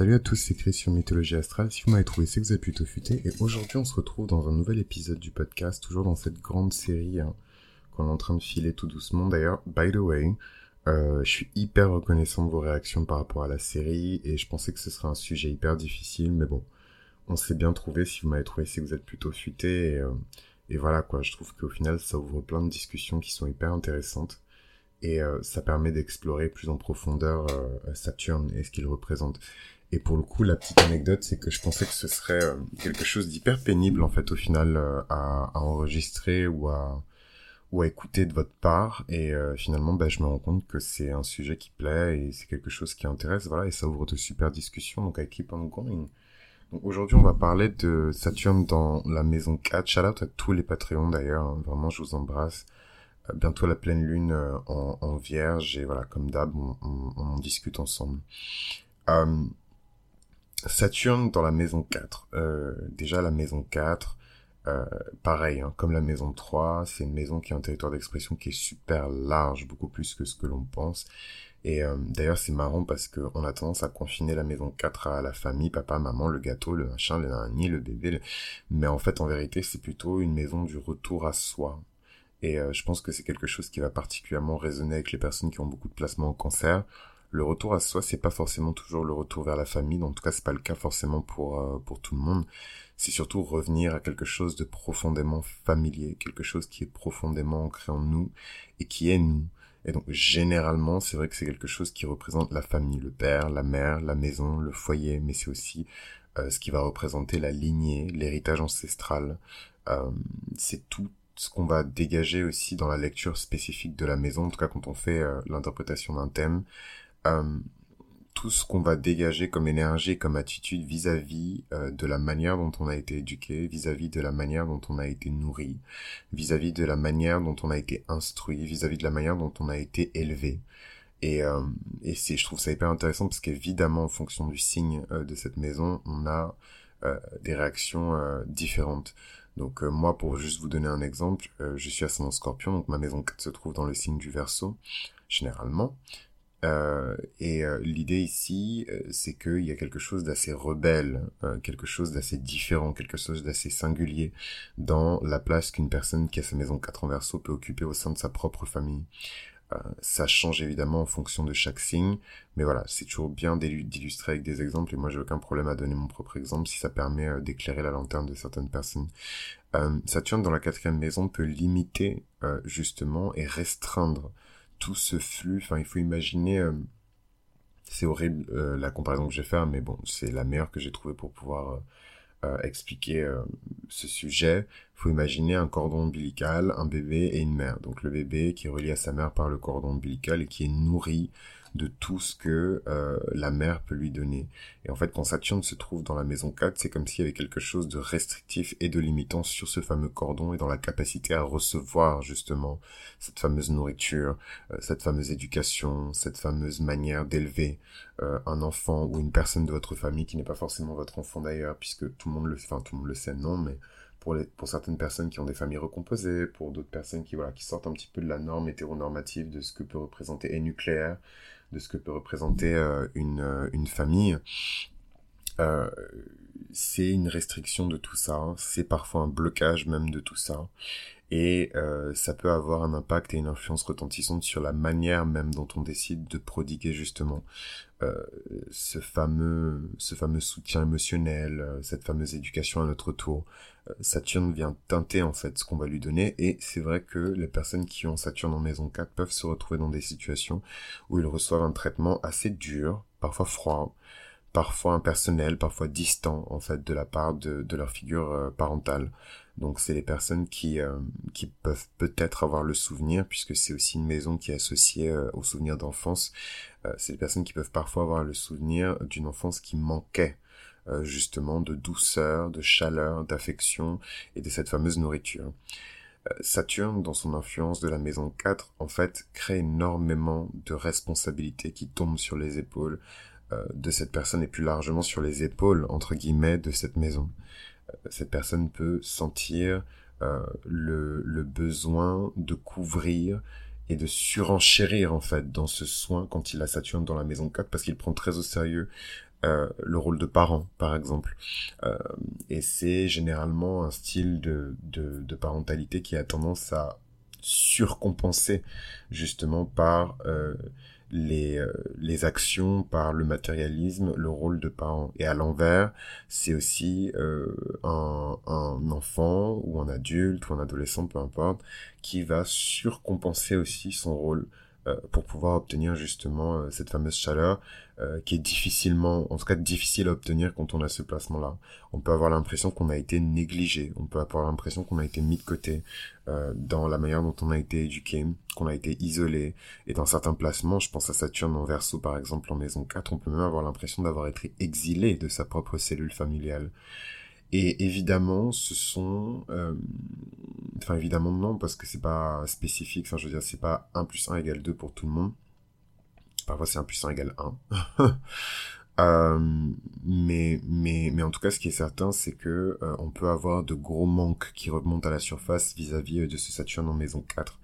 salut à tous, c'est Chris sur Mythologie Astrale. Si vous m'avez trouvé, c'est que vous êtes plutôt futé. Et aujourd'hui, on se retrouve dans un nouvel épisode du podcast, toujours dans cette grande série hein, qu'on est en train de filer tout doucement. D'ailleurs, by the way, euh, je suis hyper reconnaissant de vos réactions par rapport à la série et je pensais que ce serait un sujet hyper difficile, mais bon, on s'est bien trouvé. Si vous m'avez trouvé, c'est que vous êtes plutôt futé. Et, euh, voilà quoi, je trouve qu'au final, ça ouvre plein de discussions qui sont hyper intéressantes et euh, ça permet d'explorer plus en profondeur Saturne et ce qu'il représente. Et pour le coup, la petite anecdote, c'est que je pensais que ce serait euh, quelque chose d'hyper pénible en fait au final à, à, enregistrer ou à ou à écouter de votre part. Et finalement, bah, je me rends compte que c'est un sujet qui plaît et c'est quelque chose qui intéresse. Voilà, et ça ouvre de super discussions. Donc, I keep on going. Donc aujourd'hui, on va parler de Saturne dans la maison 4. Shout out à tous les Patreons d'ailleurs. Hein. Vraiment, je vous embrasse bientôt la pleine lune euh, en, vierge et voilà comme d'hab on, en discute ensemble. Euh, Saturne dans la maison 4. Euh, déjà la maison 4, pareil, hein, comme la maison 3, c'est une maison qui a un territoire d'expression qui est super large, beaucoup plus que ce que l'on pense. Et d'ailleurs c'est marrant parce que on a tendance à confiner la maison 4 à la famille, papa, maman, le gâteau, le machin, le nani, le bébé. Mais en fait en vérité c'est plutôt une maison du retour à soi. Et euh, je pense que c'est quelque chose qui va particulièrement résonner avec les personnes qui ont beaucoup de placements au cancer. Le retour à soi, c'est pas forcément toujours le retour vers la famille. En tout cas, c'est pas le cas forcément pour euh, pour tout le monde. C'est surtout revenir à quelque chose de profondément familier, quelque chose qui est profondément ancré en nous et qui est nous. Et donc généralement, c'est vrai que c'est quelque chose qui représente la famille, le père, la mère, la maison, le foyer, mais c'est aussi euh, ce qui va représenter la lignée, l'héritage ancestral. Euh, c'est tout ce qu'on va dégager aussi dans la lecture spécifique de la maison, en tout cas quand on fait l'interprétation d'un thème, tout ce qu'on va dégager comme énergie, comme attitude vis-à-vis euh, de la manière dont on a été éduqué, vis-à-vis de la manière dont on a été nourri, vis-à-vis de la manière dont on a été instruit, vis-à-vis de la manière dont on a été élevé. Et, et c'est, je trouve ça hyper intéressant parce qu'évidemment, en fonction du signe de cette maison, on a des réactions différentes. Donc euh, moi, pour juste vous donner un exemple, euh, je suis ascendant scorpion, donc ma maison 4 se trouve dans le signe du verso, généralement. Euh, et l'idée ici, c'est qu'il y a quelque chose d'assez rebelle, quelque chose d'assez différent, quelque chose d'assez singulier dans la place qu'une personne qui a sa maison 4 en verso peut occuper au sein de sa propre famille. Euh, ça change évidemment en fonction de chaque signe, mais voilà, c'est toujours bien d'illustrer avec des exemples, et moi j'ai aucun problème à donner mon propre exemple si ça permet euh, d'éclairer la lanterne de certaines personnes. Euh, Saturne dans la quatrième maison peut limiter justement et restreindre tout ce flux, enfin il faut imaginer... c'est horrible la comparaison que je vais faire, mais bon, c'est la meilleure que j'ai trouvée pour pouvoir expliquer euh, ce sujet, faut imaginer un cordon ombilical, un bébé et une mère. Donc le bébé qui est relié à sa mère par le cordon ombilical et qui est nourri de tout ce que euh, la mère peut lui donner. Et en fait, quand Saturne se trouve dans la maison 4, c'est comme s'il y avait quelque chose de restrictif et de limitant sur ce fameux cordon et dans la capacité à recevoir justement cette fameuse nourriture, euh, cette fameuse éducation, cette fameuse manière d'élever euh, un enfant ou une personne de votre famille qui n'est pas forcément votre enfant d'ailleurs, puisque tout le monde le, enfin tout le sait, non, mais pour, les, pour certaines personnes qui ont des familles recomposées, pour d'autres personnes qui, qui sortent un petit peu de la norme hétéronormative de ce que peut représenter et nucléaire, de ce que peut représenter euh, une, euh, une famille. Euh, c'est une restriction de tout ça, hein. c'est parfois un blocage même de tout ça, et euh, ça peut avoir un impact et une influence retentissante sur la manière même dont on décide de prodiguer justement euh, ce fameux ce fameux soutien émotionnel, euh, cette fameuse éducation à notre tour. Saturne vient teinter en fait ce qu'on va lui donner et c'est vrai que les personnes qui ont Saturne en maison 4 peuvent se retrouver dans des situations où ils reçoivent un traitement assez dur, parfois froid, parfois impersonnel, parfois distant en fait de la part de, de leur figure parentale. Donc c'est les personnes qui euh, qui peuvent peut-être avoir le souvenir puisque c'est aussi une maison qui est associée euh, au souvenir d'enfance. Euh, c'est les personnes qui peuvent parfois avoir le souvenir d'une enfance qui manquait justement de douceur, de chaleur, d'affection et de cette fameuse nourriture. Saturne, dans son influence de la maison 4, en fait, crée énormément de responsabilités qui tombent sur les épaules de cette personne et plus largement sur les épaules, entre guillemets, de cette maison cette personne peut sentir euh, le, le, besoin de couvrir et de surenchérir en fait dans ce soin quand il a Saturne dans la maison 4 parce qu'il prend très au sérieux le rôle de parent, par exemple. et c'est généralement un style de, de, de parentalité qui a tendance à surcompensé justement par euh, les, euh, les actions, par le matérialisme, le rôle de parent. Et à l'envers, c'est aussi euh, un, un enfant ou un adulte ou un adolescent, peu importe, qui va surcompenser aussi son rôle pour pouvoir obtenir justement euh, cette fameuse chaleur euh, qui est difficilement, en tout cas difficile à obtenir quand on a ce placement-là. On peut avoir l'impression qu'on a été négligé, on peut avoir l'impression qu'on a été mis de côté dans la manière dont on a été éduqué, qu'on a été isolé. Et dans certains placements, je pense à Saturne en verso par exemple en maison 4, on peut même avoir l'impression d'avoir été exilé de sa propre cellule familiale. Et évidemment, ce sont, euh, enfin évidemment non, parce que c'est pas spécifique. Enfin, je veux dire, c'est pas 1 plus 1 égale 2 pour tout le monde. Parfois, c'est 1 plus 1 égale 1. euh, mais, mais, mais en tout cas, ce qui est certain, c'est que euh, on peut avoir de gros manques qui remontent à la surface vis-à-vis -vis de ce Saturne en maison 4.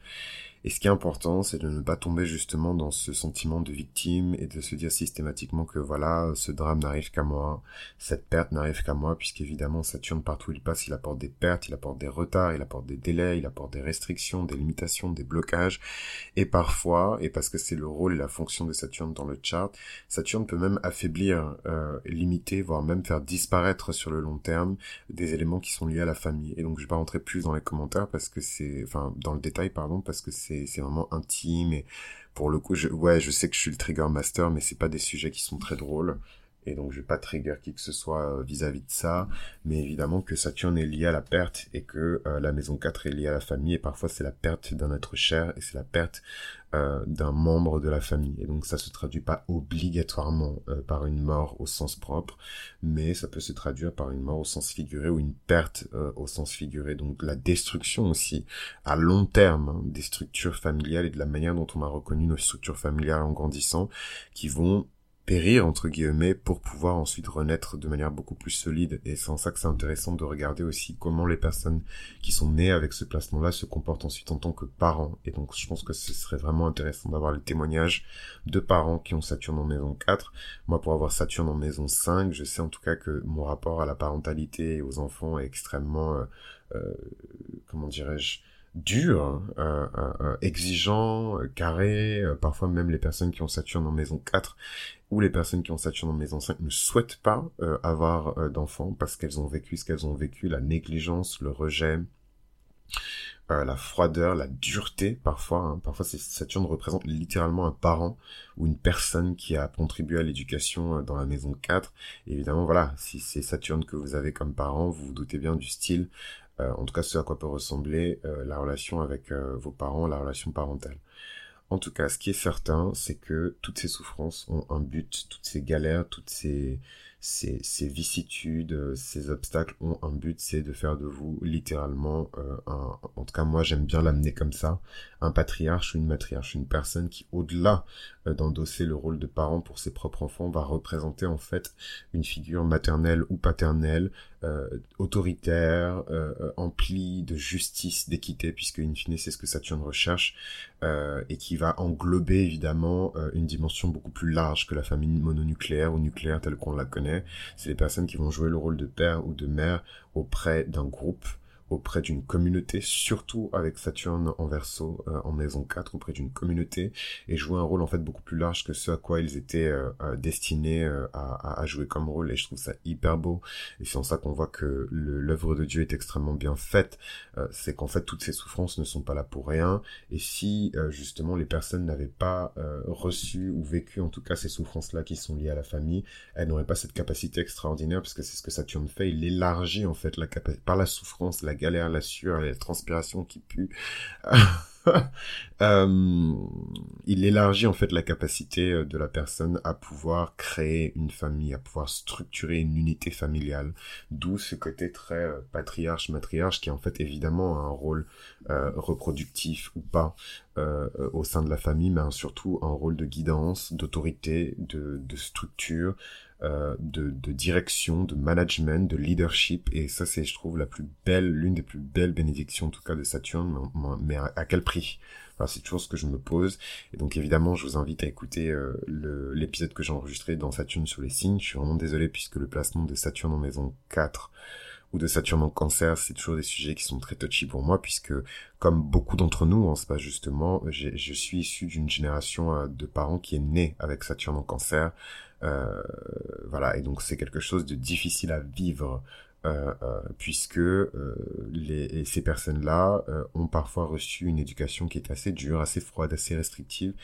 Et ce qui est important, c'est de ne pas tomber justement dans ce sentiment de victime et de se dire systématiquement que voilà, ce drame n'arrive qu'à moi, cette perte n'arrive qu'à moi, puisqu'évidemment Saturne partout où il passe, il apporte des pertes, il apporte des retards, il apporte des délais, il apporte des restrictions, des limitations, des blocages. Et parfois, et parce que c'est le rôle et la fonction de Saturne dans le chart, Saturne peut même affaiblir, euh, limiter, voire même faire disparaître sur le long terme des éléments qui sont liés à la famille. Et donc je vais pas rentrer plus dans les commentaires parce que c'est, enfin dans le détail pardon, parce que c'est c'est vraiment intime et pour le coup je ouais je sais que je suis le trigger master mais c'est pas des sujets qui sont très drôles. Et donc je vais pas trigger qui que ce soit euh, vis-à-vis de ça, mais évidemment que Saturne est lié à la perte et que euh, la maison 4 est liée à la famille et parfois c'est la perte d'un être cher et c'est la perte euh, d'un membre de la famille. Et donc ça se traduit pas obligatoirement par une mort au sens propre, mais ça peut se traduire par une mort au sens figuré ou une perte au sens figuré. Donc la destruction aussi à long terme hein, des structures familiales et de la manière dont on a reconnu nos structures familiales en grandissant qui vont périr entre guillemets pour pouvoir ensuite renaître de manière beaucoup plus solide. Et c'est en ça que c'est intéressant de regarder aussi comment les personnes qui sont nées avec ce placement là se comportent ensuite en tant que parents. Et donc je pense que ce serait vraiment intéressant d'avoir les témoignages de parents qui ont Saturne en maison 4 moi pour avoir Saturne en maison 5 je sais en tout cas que mon rapport à la parentalité et aux enfants est extrêmement euh, euh, comment dirais-je dur, euh, euh, euh, exigeant, carré, parfois même les personnes qui ont Saturne en maison 4 ou les personnes qui ont Saturne en maison 5 ne souhaitent pas avoir d'enfants parce qu'elles ont vécu ce qu'elles ont vécu, la négligence, le rejet, la froideur, la dureté parfois. Hein. Parfois, Saturne représente littéralement un parent ou une personne qui a contribué à l'éducation dans la maison 4. évidemment, voilà, si c'est Saturne que vous avez comme parent, vous vous doutez bien du style euh, en tout cas ce à quoi peut ressembler euh, la relation avec euh, vos parents, la relation parentale. En tout cas, ce qui est certain, c'est que toutes ces souffrances ont un but, toutes ces galères, toutes ces, ces, ces vicissitudes, ces obstacles ont un but, c'est de faire de vous littéralement un, en tout cas moi j'aime bien l'amener comme ça, un patriarche ou une matriarche, une personne qui au-delà d'endosser le rôle de parent pour ses propres enfants va représenter en fait une figure maternelle ou paternelle euh, autoritaire, euh, euh, empli de justice, d'équité, puisque in fine c'est ce que Saturne recherche, euh, et qui va englober évidemment une dimension beaucoup plus large que la famille mononucléaire ou nucléaire telle qu'on la connaît. C'est les personnes qui vont jouer le rôle de père ou de mère auprès d'un groupe auprès d'une communauté, surtout avec Saturne en verso euh, en maison 4, auprès d'une communauté, et jouer un rôle en fait beaucoup plus large que ce à quoi ils étaient euh, euh, destinés à, à, jouer comme rôle, et je trouve ça hyper beau, et c'est en ça qu'on voit que l'œuvre de Dieu est extrêmement bien faite, c'est qu'en fait toutes ces souffrances ne sont pas là pour rien, et si justement les personnes n'avaient pas reçu ou vécu en tout cas ces souffrances-là qui sont liées à la famille, elles n'auraient pas cette capacité extraordinaire, parce que c'est ce que Saturne fait, il élargit en fait la capacité, par la souffrance, la galère, la sueur, la transpiration qui pue. euh, il élargit en fait la capacité euh, de la personne à pouvoir créer une famille, à pouvoir structurer une unité familiale. D'où ce côté très euh, patriarche, matriarche qui en fait évidemment a un rôle reproductif ou pas au sein de la famille, mais surtout un rôle de guidance, d'autorité, de structure, euh, de, de, direction, de management, de leadership. Et ça, c'est, je trouve, la plus belle, l'une des plus belles bénédictions, en tout cas, de Saturne. Mais, à, quel prix? Enfin, C'est toujours ce que je me pose. Et donc, évidemment, je vous invite à écouter euh, l'épisode que j'ai enregistré dans Saturne sur les signes. Je suis vraiment désolé puisque le placement de Saturne en maison 4 ou de Saturne en cancer, c'est toujours des sujets qui sont très touchy pour moi, puisque comme beaucoup d'entre nous, hein, c'est pas justement, je suis issu d'une génération euh, de parents qui est née avec Saturne en cancer, voilà, et donc c'est quelque chose de difficile à vivre euh, euh, puisque euh, les, ces personnes-là ont parfois reçu une éducation qui est assez dure, assez froide, assez restrictive,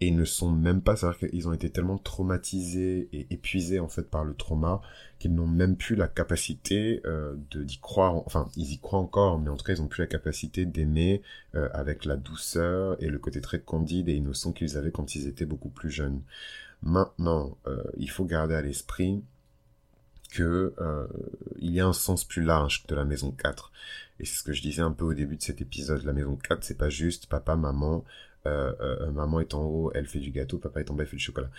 et ne sont même pas, c'est-à-dire qu'ils ont été tellement traumatisés et épuisés en fait par le trauma qu'ils n'ont même plus la capacité de d'y croire, enfin ils y croient encore, mais en tout cas ils n'ont plus la capacité d'aimer avec la douceur et le côté très candide et innocent qu'ils avaient quand ils étaient beaucoup plus jeunes. Maintenant, il faut garder à l'esprit que euh, il y a un sens plus large de la maison 4. Et c'est ce que je disais un peu au début de cet épisode. La maison 4, c'est pas juste papa, maman, euh, euh, maman est en haut, elle fait du gâteau, papa est en bas, il fait du chocolat.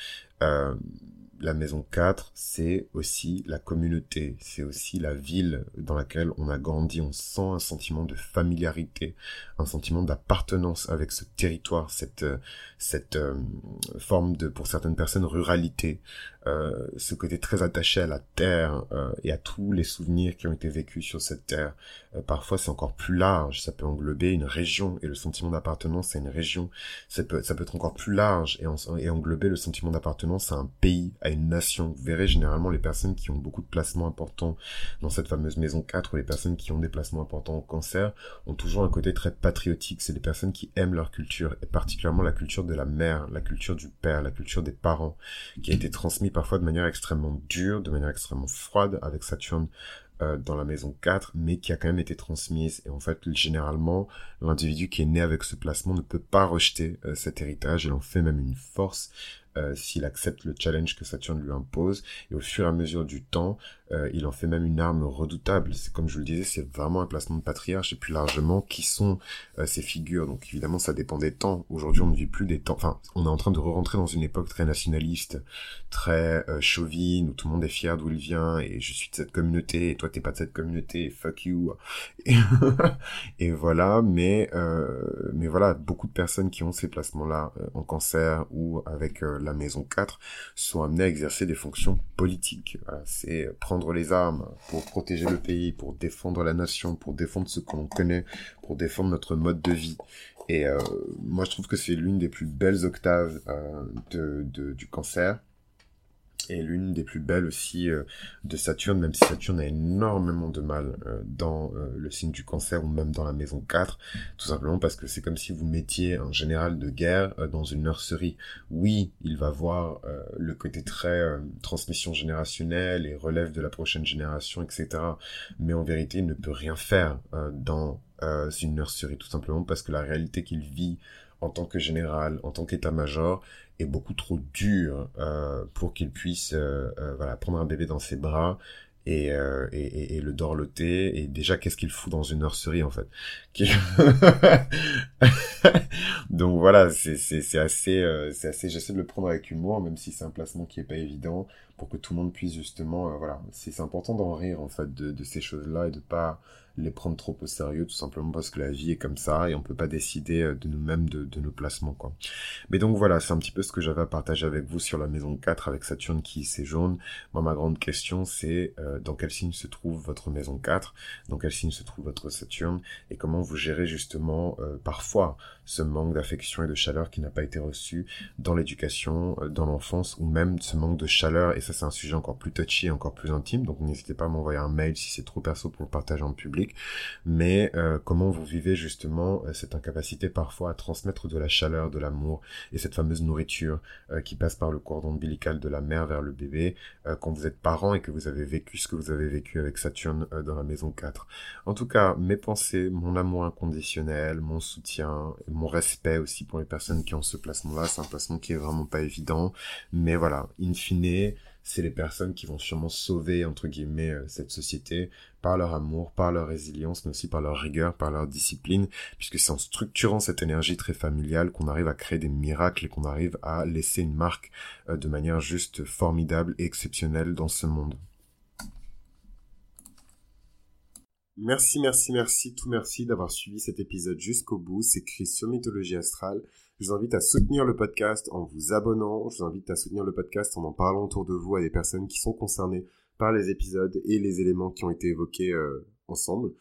Euh, la maison 4, c'est aussi la communauté, c'est aussi la ville dans laquelle on a grandi. On sent un sentiment de familiarité, un sentiment d'appartenance avec ce territoire, cette cette euh, forme de, pour certaines personnes, ruralité, euh, ce côté très attaché à la terre euh, et à tous les souvenirs qui ont été vécus sur cette terre. parfois, c'est encore plus large. Ça peut englober une région et le sentiment d'appartenance à une région. Ça peut, ça peut être encore plus large et, et englober le sentiment d'appartenance à un pays, à une nation. Vous verrez généralement les personnes qui ont beaucoup de placements importants dans cette fameuse maison 4 ou les personnes qui ont des placements importants au cancer ont toujours un côté très patriotique. C'est des personnes qui aiment leur culture et particulièrement la culture de la mère, la culture du père, la culture des parents, qui a été transmis parfois de manière extrêmement dure, de manière extrêmement froide avec Saturne euh, dans la maison 4, mais qui a quand même été transmise. Et en fait, généralement, l'individu qui est né avec ce placement ne peut pas rejeter euh, cet héritage, il en fait même une force euh, s'il accepte le challenge que Saturne lui impose. Et au fur et à mesure du temps, euh, il en fait même une arme redoutable. C'est comme je vous le disais, c'est vraiment un placement de patriarche et plus largement qui sont euh, ces figures. Donc évidemment, ça dépend des temps. Aujourd'hui, on ne vit plus des temps. Enfin, on est en train de re-rentrer dans une époque très nationaliste, très chauvine, où tout le monde est fier d'où il vient et je suis de cette communauté et toi t'es pas de cette communauté. Fuck you. Et, et voilà. Mais mais voilà, beaucoup de personnes qui ont ces placements-là en cancer ou avec la maison 4 sont amenés à exercer des fonctions politiques. c'est prendre les armes pour protéger le pays, pour défendre la nation, pour défendre ce qu'on connaît, pour défendre notre mode de vie. Et euh, moi, je trouve que c'est l'une des plus belles octaves euh, de, du cancer et l'une des plus belles aussi euh, de Saturne, même si Saturne a énormément de mal euh, dans euh, le signe du cancer ou même dans la maison 4, tout simplement parce que c'est comme si vous mettiez un général de guerre dans une nurserie. Oui, il va voir le côté très transmission générationnelle et relève de la prochaine génération, etc. Mais en vérité, il ne peut rien faire dans une nurserie, tout simplement parce que la réalité qu'il vit en tant que général, en tant qu'état-major, est beaucoup trop dur euh, pour qu'il puisse euh, euh, voilà prendre un bébé dans ses bras et, et, et, le dorloter. Et déjà qu'est-ce qu'il fout dans une nurserie en fait? Donc voilà c'est c'est assez c'est assez j'essaie de le prendre avec humour même si c'est un placement qui est pas évident pour que tout le monde puisse justement voilà. C'est important d'en rire en fait de, de ces choses là et de pas les prendre trop au sérieux, tout simplement parce que la vie est comme ça et on peut pas décider euh, de nous-mêmes de, nos placements, quoi. Mais donc voilà, c'est un petit peu ce que j'avais à partager avec vous sur la maison 4 avec Saturne qui séjourne. Moi, ma grande question, c'est euh, dans quel signe se trouve votre maison 4, dans quel signe se trouve votre Saturne? Et comment vous gérez justement euh, parfois ce manque d'affection et de chaleur qui n'a pas été reçu dans l'éducation, dans l'enfance ou même ce manque de chaleur? Et ça c'est un sujet encore plus touchy, encore plus intime. Donc n'hésitez pas à m'envoyer un mail si c'est trop perso pour le partager en public mais euh, comment vous vivez justement euh, cette incapacité parfois à transmettre de la chaleur, de l'amour et cette fameuse nourriture euh, qui passe par le cordon ombilical de la mère vers le bébé quand vous êtes parent et que vous avez vécu ce que vous avez vécu avec Saturne dans la maison 4. En tout cas, mes pensées, mon amour inconditionnel, mon soutien, mon respect aussi pour les personnes qui ont ce placement-là, c'est un placement qui est vraiment pas évident, mais voilà, in fine, c'est les personnes qui vont sûrement sauver, entre guillemets, euh, cette société par leur amour, par leur résilience, mais aussi par leur rigueur, par leur discipline, puisque c'est en structurant cette énergie très familiale qu'on arrive à créer des miracles et qu'on arrive à laisser une marque euh, de manière juste formidable et exceptionnelle dans ce monde. Merci, merci, merci, tout merci d'avoir suivi cet épisode jusqu'au bout. C'est écrit sur Mythologie Astrale. Je vous invite à soutenir le podcast en vous abonnant. Je vous invite à soutenir le podcast en en parlant autour de vous à des personnes qui sont concernées par les épisodes et les éléments qui ont été évoqués euh, ensemble.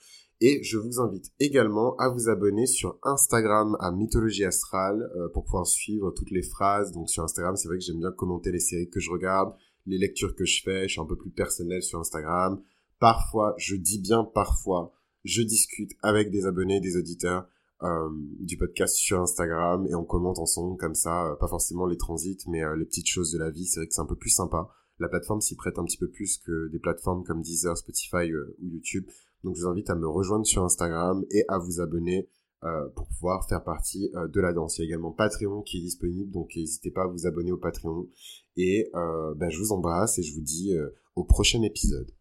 Et je vous invite également à vous abonner sur Instagram à Mythologie Astrale euh, pour pouvoir suivre toutes les phrases. Donc sur Instagram, c'est vrai que j'aime bien commenter les séries que je regarde, les lectures que je fais. Je suis un peu plus personnel sur Instagram. Parfois, je dis bien parfois, je discute avec des abonnés, des auditeurs euh, du podcast sur Instagram et on commente ensemble comme ça, euh, pas forcément les transits, mais euh, les petites choses de la vie. C'est vrai que c'est un peu plus sympa. La plateforme s'y prête un petit peu plus que des plateformes comme Deezer, Spotify ou YouTube. Donc je vous invite à me rejoindre sur Instagram et à vous abonner pour pouvoir faire partie de la danse. Il y a également Patreon qui est disponible, donc n'hésitez pas à vous abonner au Patreon. Et ben, je vous embrasse et je vous dis au prochain épisode.